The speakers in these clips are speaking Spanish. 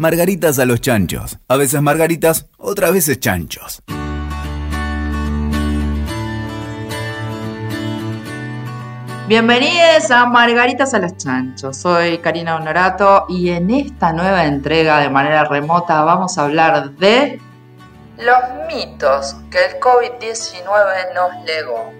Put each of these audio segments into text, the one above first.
Margaritas a los chanchos. A veces margaritas, otras veces chanchos. Bienvenidos a Margaritas a los Chanchos. Soy Karina Honorato y en esta nueva entrega de manera remota vamos a hablar de los mitos que el COVID-19 nos legó.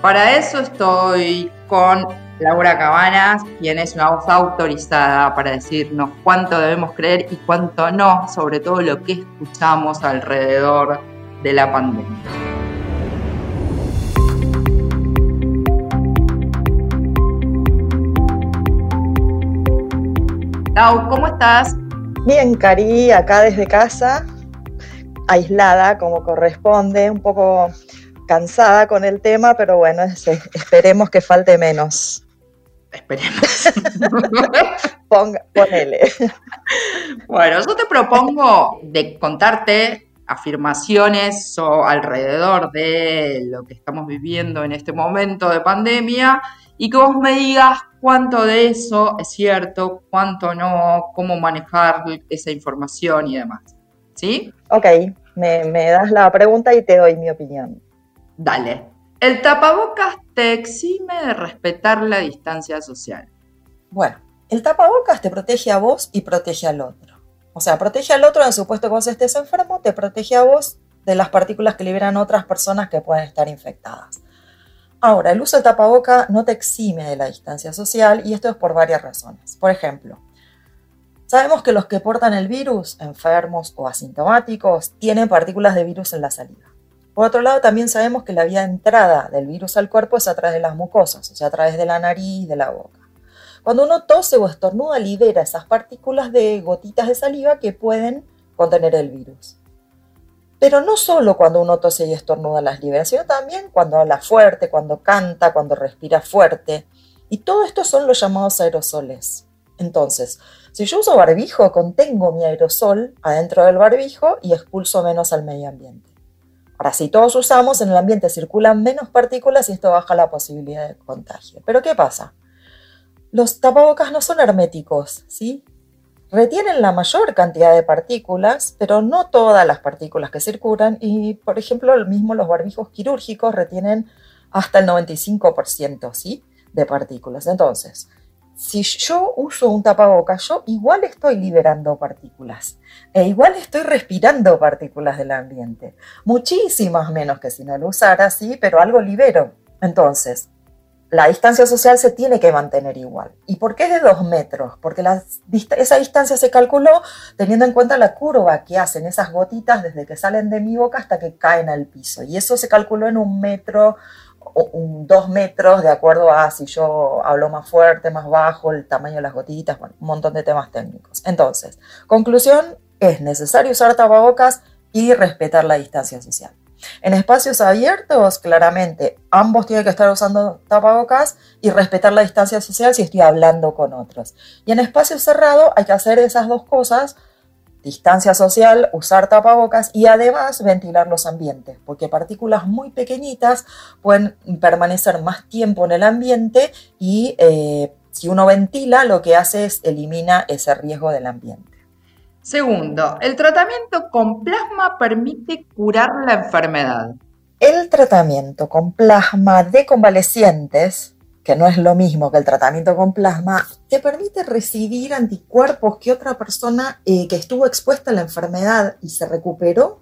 Para eso estoy con Laura Cabanas, quien es una voz autorizada para decirnos cuánto debemos creer y cuánto no, sobre todo lo que escuchamos alrededor de la pandemia. Lau, ¿cómo estás? Bien, Cari, acá desde casa, aislada como corresponde, un poco cansada con el tema, pero bueno, esperemos que falte menos. Esperemos. Ponga, ponele. Bueno, yo te propongo de contarte afirmaciones o alrededor de lo que estamos viviendo en este momento de pandemia y que vos me digas cuánto de eso es cierto, cuánto no, cómo manejar esa información y demás. ¿Sí? Ok, me, me das la pregunta y te doy mi opinión. Dale. El tapabocas te exime de respetar la distancia social. Bueno, el tapabocas te protege a vos y protege al otro. O sea, protege al otro en supuesto que vos estés enfermo, te protege a vos de las partículas que liberan otras personas que pueden estar infectadas. Ahora, el uso del tapaboca no te exime de la distancia social y esto es por varias razones. Por ejemplo, sabemos que los que portan el virus, enfermos o asintomáticos, tienen partículas de virus en la saliva. Por otro lado, también sabemos que la vía de entrada del virus al cuerpo es a través de las mucosas, o sea, a través de la nariz, de la boca. Cuando uno tose o estornuda, libera esas partículas de gotitas de saliva que pueden contener el virus. Pero no solo cuando uno tose y estornuda las libera, sino también cuando habla fuerte, cuando canta, cuando respira fuerte. Y todo esto son los llamados aerosoles. Entonces, si yo uso barbijo, contengo mi aerosol adentro del barbijo y expulso menos al medio ambiente. Ahora, si todos usamos, en el ambiente circulan menos partículas y esto baja la posibilidad de contagio. Pero ¿qué pasa? Los tapabocas no son herméticos, ¿sí? Retienen la mayor cantidad de partículas, pero no todas las partículas que circulan y, por ejemplo, lo mismo los barbijos quirúrgicos retienen hasta el 95%, ¿sí? De partículas. Entonces, si yo uso un tapabocas, yo igual estoy liberando partículas e igual estoy respirando partículas del ambiente. Muchísimas menos que si no lo usara, sí, pero algo libero. Entonces, la distancia social se tiene que mantener igual. ¿Y por qué de dos metros? Porque esa distancia se calculó teniendo en cuenta la curva que hacen esas gotitas desde que salen de mi boca hasta que caen al piso. Y eso se calculó en un metro dos metros de acuerdo a si yo hablo más fuerte, más bajo, el tamaño de las gotitas, bueno, un montón de temas técnicos. Entonces, conclusión, es necesario usar tapabocas y respetar la distancia social. En espacios abiertos, claramente, ambos tienen que estar usando tapabocas y respetar la distancia social si estoy hablando con otros. Y en espacios cerrados hay que hacer esas dos cosas distancia social, usar tapabocas y además ventilar los ambientes, porque partículas muy pequeñitas pueden permanecer más tiempo en el ambiente y eh, si uno ventila lo que hace es elimina ese riesgo del ambiente. Segundo, el tratamiento con plasma permite curar la enfermedad. El tratamiento con plasma de convalecientes que no es lo mismo que el tratamiento con plasma, te permite recibir anticuerpos que otra persona eh, que estuvo expuesta a la enfermedad y se recuperó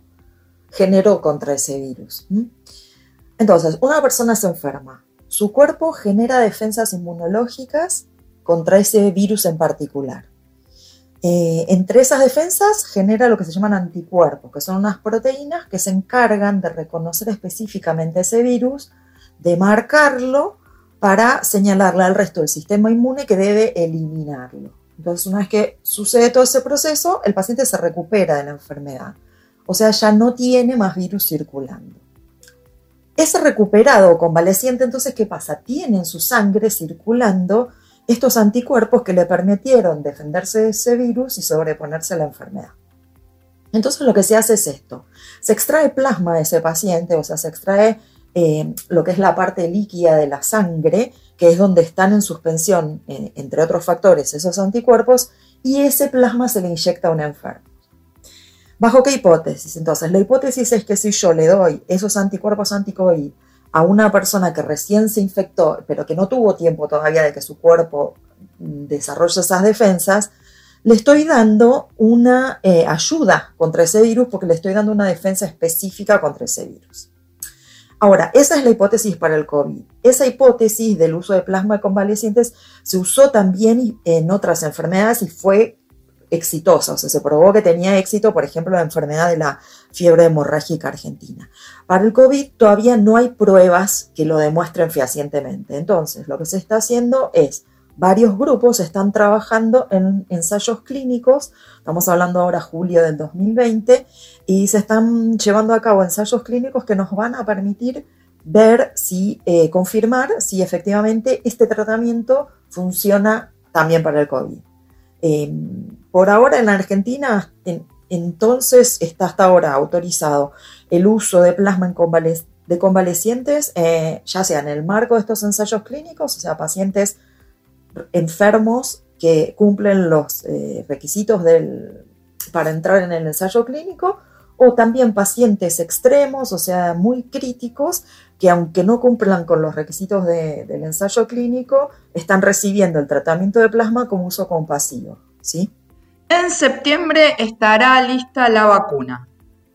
generó contra ese virus. Entonces, una persona se enferma, su cuerpo genera defensas inmunológicas contra ese virus en particular. Eh, entre esas defensas genera lo que se llaman anticuerpos, que son unas proteínas que se encargan de reconocer específicamente ese virus, de marcarlo para señalarle al resto del sistema inmune que debe eliminarlo. Entonces, una vez que sucede todo ese proceso, el paciente se recupera de la enfermedad. O sea, ya no tiene más virus circulando. Ese recuperado o convaleciente, entonces, ¿qué pasa? Tiene en su sangre circulando estos anticuerpos que le permitieron defenderse de ese virus y sobreponerse a la enfermedad. Entonces lo que se hace es esto. Se extrae plasma de ese paciente, o sea, se extrae eh, lo que es la parte líquida de la sangre, que es donde están en suspensión, eh, entre otros factores, esos anticuerpos, y ese plasma se le inyecta a un enfermo. ¿Bajo qué hipótesis? Entonces, la hipótesis es que si yo le doy esos anticuerpos anti-COVID a una persona que recién se infectó, pero que no tuvo tiempo todavía de que su cuerpo desarrolle esas defensas, le estoy dando una eh, ayuda contra ese virus porque le estoy dando una defensa específica contra ese virus. Ahora, esa es la hipótesis para el COVID. Esa hipótesis del uso de plasma convalecientes se usó también en otras enfermedades y fue exitosa, o sea, se probó que tenía éxito, por ejemplo, la enfermedad de la fiebre hemorrágica argentina. Para el COVID todavía no hay pruebas que lo demuestren fehacientemente. Entonces, lo que se está haciendo es varios grupos están trabajando en ensayos clínicos, estamos hablando ahora julio del 2020, y se están llevando a cabo ensayos clínicos que nos van a permitir ver si, eh, confirmar si efectivamente este tratamiento funciona también para el COVID. Em, por ahora en Argentina, entonces está hasta ahora autorizado el uso de plasma de convalecientes, eh, ya sea en el marco de estos ensayos clínicos, o sea, pacientes enfermos que cumplen los eh, requisitos del, para entrar en el ensayo clínico, o también pacientes extremos, o sea, muy críticos, que aunque no cumplan con los requisitos del ensayo clínico, están recibiendo el tratamiento de plasma como uso compasivo. ¿sí? En septiembre estará lista la vacuna.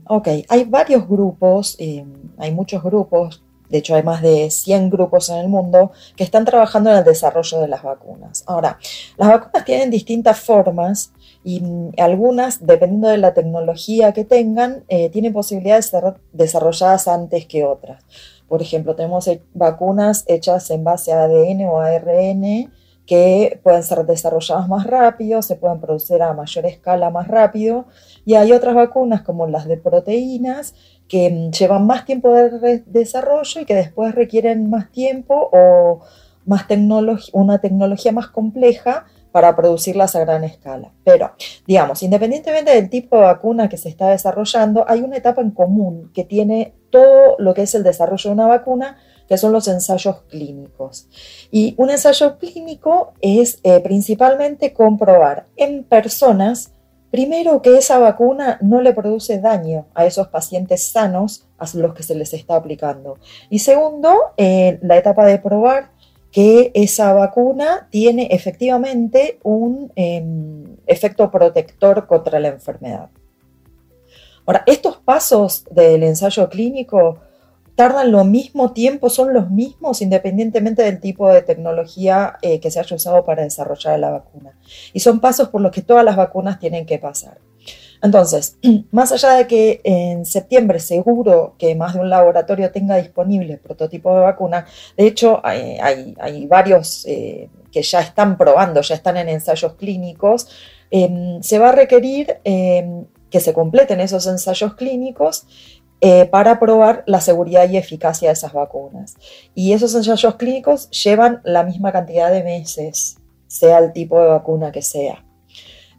Ok, hay varios grupos, eh, hay muchos grupos de hecho, hay más de 100 grupos en el mundo que están trabajando en el desarrollo de las vacunas. Ahora, las vacunas tienen distintas formas y mm, algunas, dependiendo de la tecnología que tengan, eh, tienen posibilidades de ser desarrolladas antes que otras. Por ejemplo, tenemos vacunas hechas en base a ADN o ARN que pueden ser desarrolladas más rápido, se pueden producir a mayor escala más rápido, y hay otras vacunas como las de proteínas que mm, llevan más tiempo de desarrollo y que después requieren más tiempo o más una tecnología más compleja para producirlas a gran escala. Pero, digamos, independientemente del tipo de vacuna que se está desarrollando, hay una etapa en común que tiene todo lo que es el desarrollo de una vacuna, que son los ensayos clínicos. Y un ensayo clínico es eh, principalmente comprobar en personas Primero, que esa vacuna no le produce daño a esos pacientes sanos a los que se les está aplicando. Y segundo, eh, la etapa de probar que esa vacuna tiene efectivamente un em, efecto protector contra la enfermedad. Ahora, estos pasos del ensayo clínico tardan lo mismo tiempo, son los mismos independientemente del tipo de tecnología eh, que se haya usado para desarrollar la vacuna. Y son pasos por los que todas las vacunas tienen que pasar. Entonces, más allá de que en septiembre seguro que más de un laboratorio tenga disponible prototipo de vacuna, de hecho hay, varios eh, que ya están probando, ya están en ensayos clínicos, em, se va a requerir em, que se completen esos ensayos clínicos eh, para probar la seguridad y eficacia de esas vacunas. Y esos ensayos clínicos llevan la misma cantidad de meses, sea el tipo de vacuna que sea.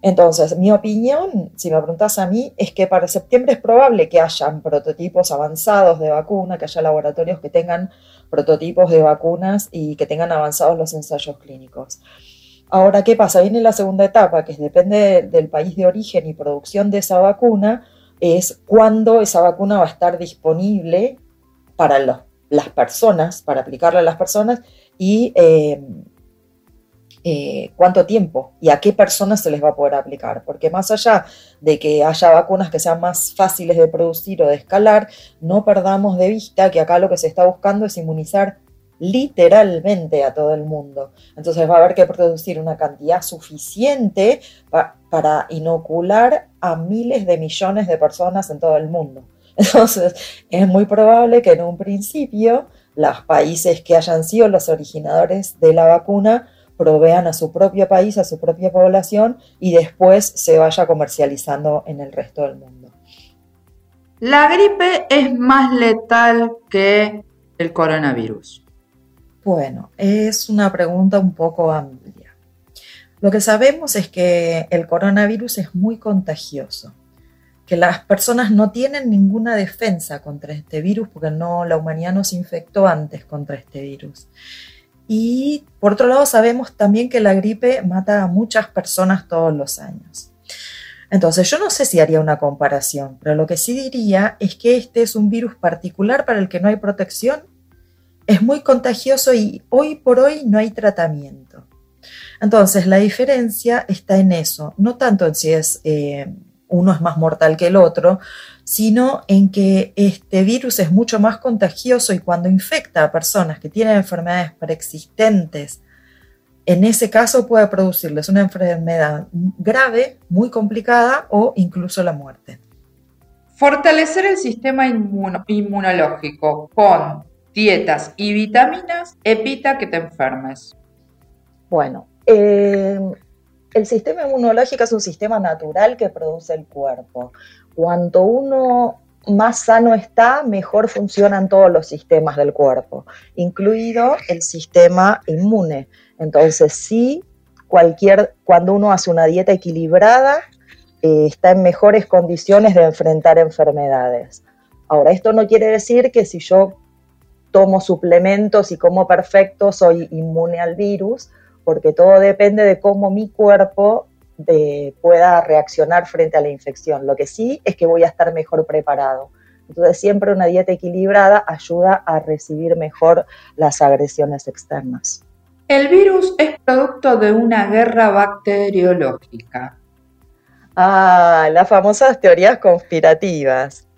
Entonces, mi opinión, si me preguntas a mí, es que para septiembre es probable que hayan prototipos avanzados de vacuna, que haya laboratorios que tengan prototipos de vacunas y que tengan avanzados los ensayos clínicos. Ahora, ¿qué pasa? Viene la segunda etapa, que depende del país de origen y producción de esa vacuna, es cuándo esa vacuna va a estar disponible para las personas, para aplicarla a las personas y eh, eh, cuánto tiempo y a qué personas se les va a poder aplicar. Porque más allá de que haya vacunas que sean más fáciles de producir o de escalar, no perdamos de vista que acá lo que se está buscando es inmunizar literalmente a todo el mundo. Entonces va a haber que producir una cantidad suficiente para inocular a miles de millones de personas en todo el mundo. Entonces es muy probable que en un principio los países que hayan sido los originadores de la vacuna provean a su propio país, a su propia población y después se vaya comercializando en el resto del mundo. La gripe es más letal que el coronavirus. Bueno, es una pregunta un poco amplia. Lo que sabemos es que el coronavirus es muy contagioso, que las personas no tienen ninguna defensa contra este virus porque no, la humanidad no se infectó antes contra este virus. Y por otro lado, sabemos también que la gripe mata a muchas personas todos los años. Entonces, yo no sé si haría una comparación, pero lo que sí diría es que este es un virus particular para el que no hay protección, es muy contagioso y hoy por hoy no hay tratamiento. Entonces, la diferencia está en eso, no tanto en si es eh, uno es más mortal que el otro, sino en que este virus es mucho más contagioso y cuando infecta a personas que tienen enfermedades preexistentes, en ese caso puede producirles una enfermedad grave, muy complicada o incluso la muerte. Fortalecer el sistema inmunológico con dietas y vitaminas evita que te enfermes. Bueno, eh, el sistema inmunológico es un sistema natural que produce el cuerpo. Cuanto uno más sano está, mejor funcionan todos los sistemas del cuerpo, incluido el sistema inmune. Entonces, sí, cualquier, cuando uno hace una dieta equilibrada, eh, está en mejores condiciones de enfrentar enfermedades. Ahora, esto no quiere decir que si yo tomo suplementos y como perfecto soy inmune al virus, porque todo depende de cómo mi cuerpo de, pueda reaccionar frente a la infección. Lo que sí es que voy a estar mejor preparado. Entonces siempre una dieta equilibrada ayuda a recibir mejor las agresiones externas. El virus es producto de una guerra bacteriológica. Ah, las famosas teorías conspirativas.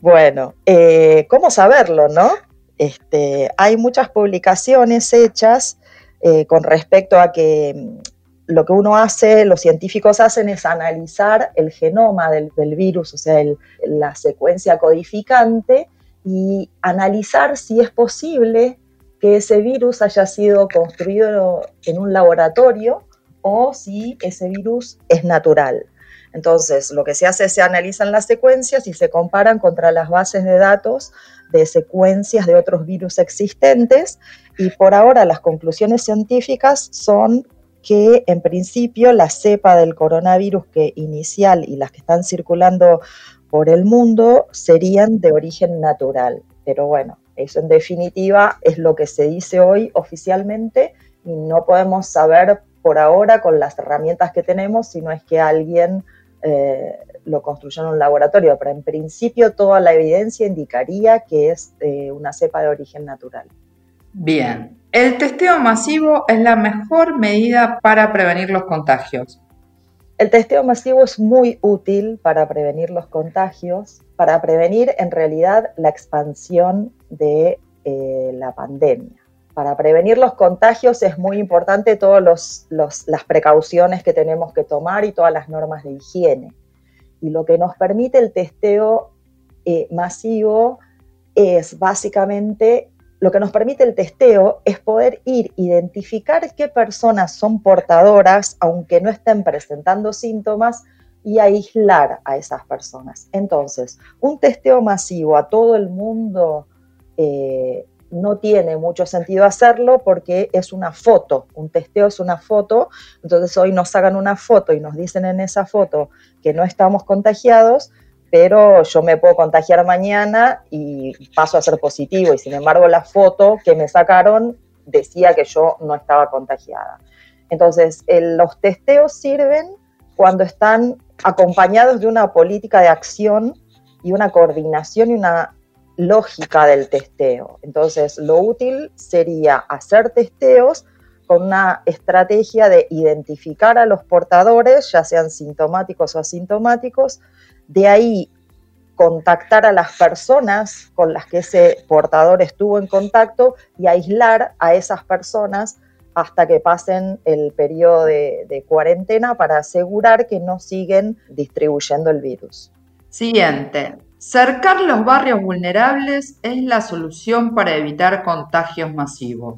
Bueno, eh, ¿cómo saberlo, no? Este, hay muchas publicaciones hechas eh, con respecto a que mm, lo que uno hace, los científicos hacen es analizar el genoma del, virus, o sea, la secuencia codificante, y analizar si es posible que ese virus haya sido construido en un laboratorio o si ese virus es natural. Entonces, lo que se hace es se analizan las secuencias y se comparan contra las bases de datos de secuencias de otros virus existentes y por ahora las conclusiones científicas son que en principio la cepa del coronavirus que inicial y las que están circulando por el mundo serían de origen natural. Pero bueno, eso en definitiva es lo que se dice hoy oficialmente y no podemos saber por ahora con las herramientas que tenemos si no es que alguien eh, lo construyó en un laboratorio, pero en principio toda la evidencia indicaría que es eh, una cepa de origen natural. Bien, el testeo masivo es la mejor medida para prevenir los contagios. El testeo masivo es muy útil para prevenir los contagios, para prevenir en realidad la expansión de eh, la pandemia. Para prevenir los contagios es muy importante todas las precauciones que tenemos que tomar y todas las normas de higiene. Y lo que nos permite el testeo eh, masivo es básicamente lo que nos permite el testeo es poder ir, identificar qué personas son portadoras, aunque no estén presentando síntomas, y aislar a esas personas. Entonces, un testeo masivo a todo el mundo eh, no tiene mucho sentido hacerlo porque es una foto, un testeo es una foto, entonces hoy nos hagan una foto y nos dicen en esa foto que no estamos contagiados, pero yo me puedo contagiar mañana y paso a ser positivo y sin embargo la foto que me sacaron decía que yo no estaba contagiada. Entonces, los testeos sirven cuando están acompañados de una política de acción y una coordinación y una lógica del testeo. Entonces, lo útil sería hacer testeos con una estrategia de identificar a los portadores, ya sean sintomáticos o asintomáticos, de ahí contactar a las personas con las que ese portador estuvo en contacto y aislar a esas personas hasta que pasen el periodo de, cuarentena para asegurar que no siguen distribuyendo el virus. Siguiente. Cercar los barrios vulnerables es la solución para evitar contagios masivos.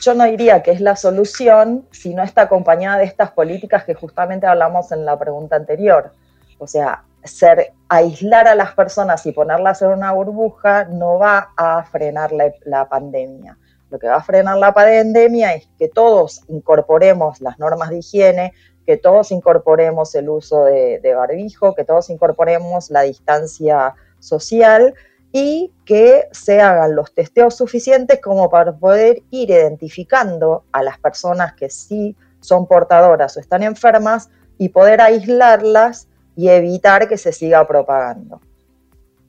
Yo no diría que es la solución si no está acompañada de estas políticas que justamente hablamos en la pregunta anterior. O sea, ser, aislar a las personas y ponerlas en una burbuja no va a frenar la, pandemia. Lo que va a frenar la pandemia es que todos incorporemos las normas de higiene, que todos incorporemos el uso de, barbijo, que todos incorporemos la distancia social y que se hagan los testeos suficientes como para poder ir identificando a las personas que sí son portadoras o están enfermas y poder aislarlas y evitar que se siga propagando.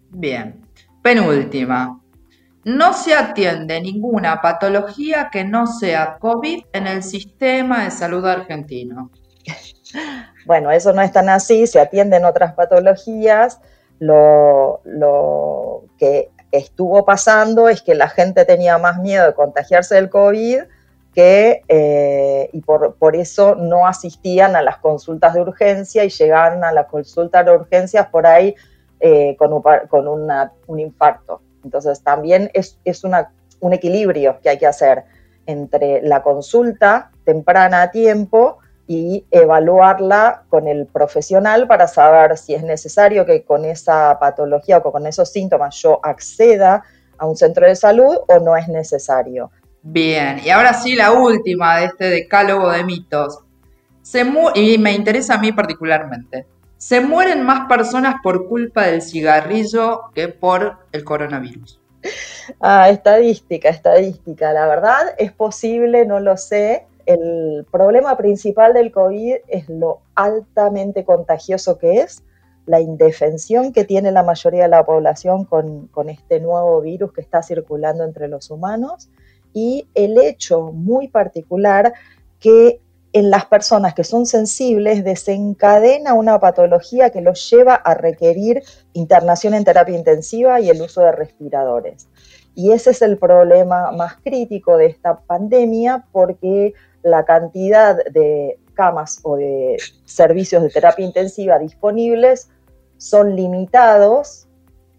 Bien, penúltima. No se atiende ninguna patología que no sea COVID en el sistema de salud argentino. Bueno, eso no es tan así, se atienden otras patologías. Lo, que estuvo pasando es que la gente tenía más miedo de contagiarse del COVID que, eh, y por, eso no asistían a las consultas de urgencia y llegaban a las consultas de urgencias por ahí eh, con, un infarto. Entonces también es, un equilibrio que hay que hacer entre la consulta temprana a tiempo y evaluarla con el profesional para saber si es necesario que con esa patología o con esos síntomas yo acceda a un centro de salud o no es necesario. Bien, y ahora sí la última de este decálogo de mitos. Se y me interesa a mí particularmente. Se mueren más personas por culpa del cigarrillo que por el coronavirus. Ah, estadística, estadística. La verdad es posible, no lo sé. El problema principal del COVID es lo altamente contagioso que es, la indefensión que tiene la mayoría de la población con, este nuevo virus que está circulando entre los humanos y el hecho muy particular que en las personas que son sensibles desencadena una patología que los lleva a requerir internación en terapia intensiva y el uso de respiradores. Y ese es el problema más crítico de esta pandemia porque la cantidad de camas o de servicios de terapia intensiva disponibles son limitados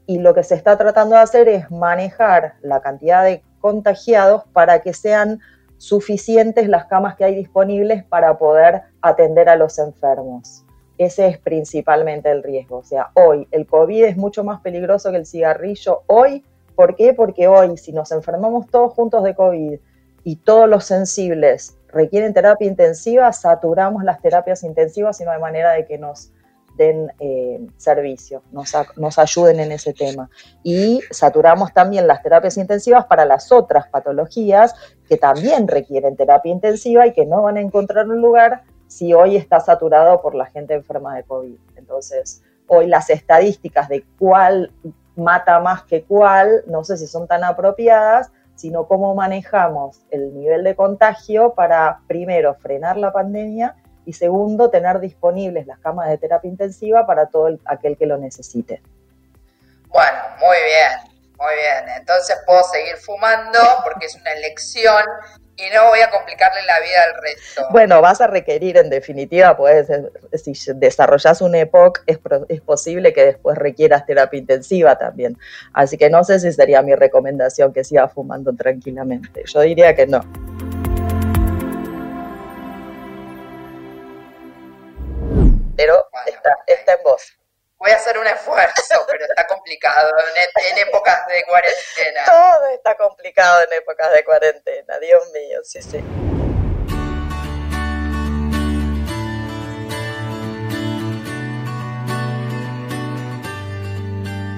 y lo que se está tratando de hacer es manejar la cantidad de contagiados para que sean suficientes las camas que hay disponibles para poder atender a los enfermos. Ese es principalmente el riesgo. O sea, hoy el COVID es mucho más peligroso que el cigarrillo. Hoy, ¿por qué? Porque hoy si nos enfermamos todos juntos de COVID y todos los sensibles requieren terapia intensiva, saturamos las terapias intensivas y no hay manera de que nos den eh, servicio, nos, nos, ayuden en ese tema. Y saturamos también las terapias intensivas para las otras patologías que también requieren terapia intensiva y que no van a encontrar un lugar si hoy está saturado por la gente enferma de COVID. Entonces, hoy las estadísticas de cuál mata más que cuál, no sé si son tan apropiadas, sino cómo manejamos el nivel de contagio para, primero, frenar la pandemia y segundo, tener disponibles las camas de terapia intensiva para todo aquel que lo necesite. Bueno, muy bien, muy bien. Entonces puedo seguir fumando porque es una elección y no voy a complicarle la vida al resto. Bueno, vas a requerir en definitiva, puedes, si desarrollas un EPOC, es, es posible que después requieras terapia intensiva también. Así que no sé si sería mi recomendación que siga fumando tranquilamente. Yo diría que no. pero está, está en vos. Voy a hacer un esfuerzo, pero está complicado en, en, épocas de cuarentena. Todo está complicado en épocas de cuarentena, Dios mío, sí, sí.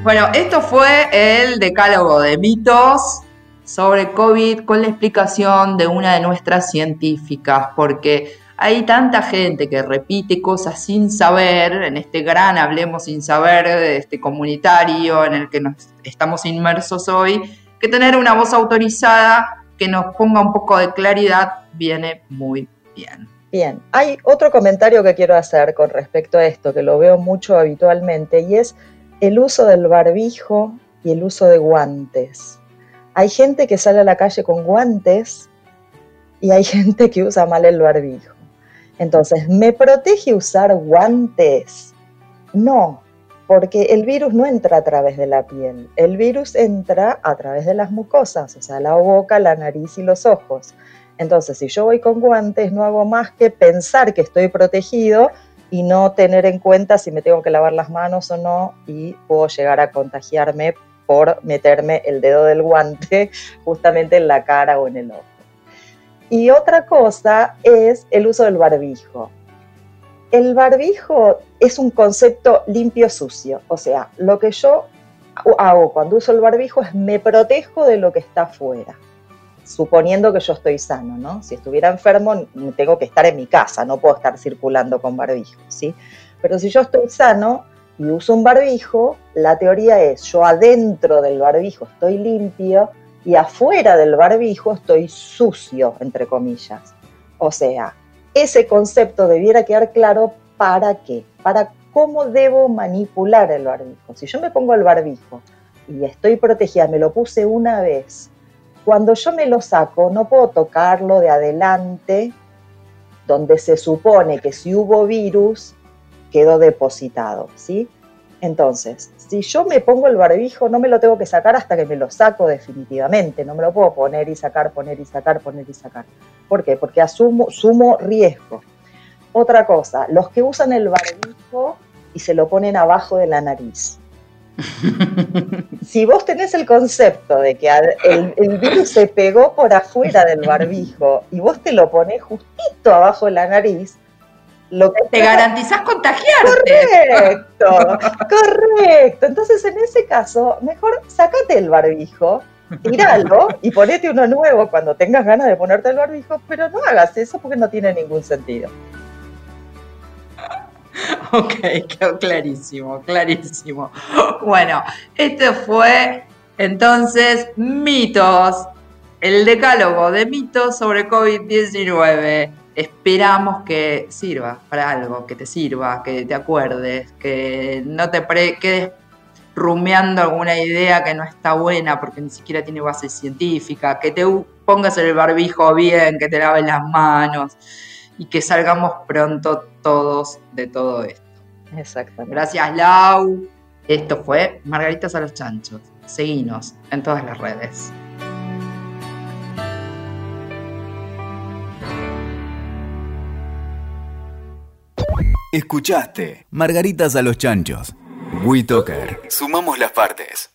Bueno, esto fue el decálogo de mitos sobre COVID con la explicación de una de nuestras científicas, porque hay tanta gente que repite cosas sin saber, en este gran Hablemos sin saber, este comunitario en el que nos estamos inmersos hoy, que tener una voz autorizada que nos ponga un poco de claridad viene muy bien. Bien, hay otro comentario que quiero hacer con respecto a esto, que lo veo mucho habitualmente, y es el uso del barbijo y el uso de guantes. Hay gente que sale a la calle con guantes y hay gente que usa mal el barbijo. Entonces, ¿me protege usar guantes? No, porque el virus no entra a través de la piel, el virus entra a través de las mucosas, o sea, la boca, la nariz y los ojos. Entonces, si yo voy con guantes, no hago más que pensar que estoy protegido y no tener en cuenta si me tengo que lavar las manos o no y puedo llegar a contagiarme por meterme el dedo del guante justamente en la cara o en el ojo. Y otra cosa es el uso del barbijo. El barbijo es un concepto limpio-sucio, o sea, lo que yo hago cuando uso el barbijo es me protejo de lo que está afuera, suponiendo que yo estoy sano, ¿no? Si estuviera enfermo, tengo que estar en mi casa, no puedo estar circulando con barbijo, ¿sí? Pero si yo estoy sano y uso un barbijo, la teoría es yo adentro del barbijo estoy limpio y afuera del barbijo estoy sucio, entre comillas. O sea, ese concepto debiera quedar claro para qué, para cómo debo manipular el barbijo. Si yo me pongo el barbijo y estoy protegida, me lo puse una vez, cuando yo me lo saco no puedo tocarlo de adelante, donde se supone que si hubo virus quedó depositado, ¿sí? Entonces, si yo me pongo el barbijo, no me lo tengo que sacar hasta que me lo saco definitivamente. No me lo puedo poner y sacar, poner y sacar, poner y sacar. ¿Por qué? Porque asumo, sumo riesgo. Otra cosa, los que usan el barbijo y se lo ponen abajo de la nariz. si vos tenés el concepto de que el, el, virus se pegó por afuera del barbijo y vos te lo ponés justito abajo de la nariz, te garantizás contagiarte. Correcto, correcto. Entonces, en ese caso, mejor sacate el barbijo, tíralo y ponete uno nuevo cuando tengas ganas de ponerte el barbijo, pero no hagas eso porque no tiene ningún sentido. Ok, quedó clarísimo, clarísimo. Bueno, este fue entonces mitos, el decálogo de mitos sobre COVID-19 esperamos que sirva para algo, que te sirva, que te acuerdes, que no te quedes rumeando alguna idea que no está buena porque ni siquiera tiene base científica, que te pongas el barbijo bien, que te laves las manos y que salgamos pronto todos de todo esto. Exactamente. Gracias, Lau. Esto fue Margaritas a los Chanchos. Seguinos en todas las redes. Escuchaste Margaritas a los Chanchos. WeToker. Sumamos las partes.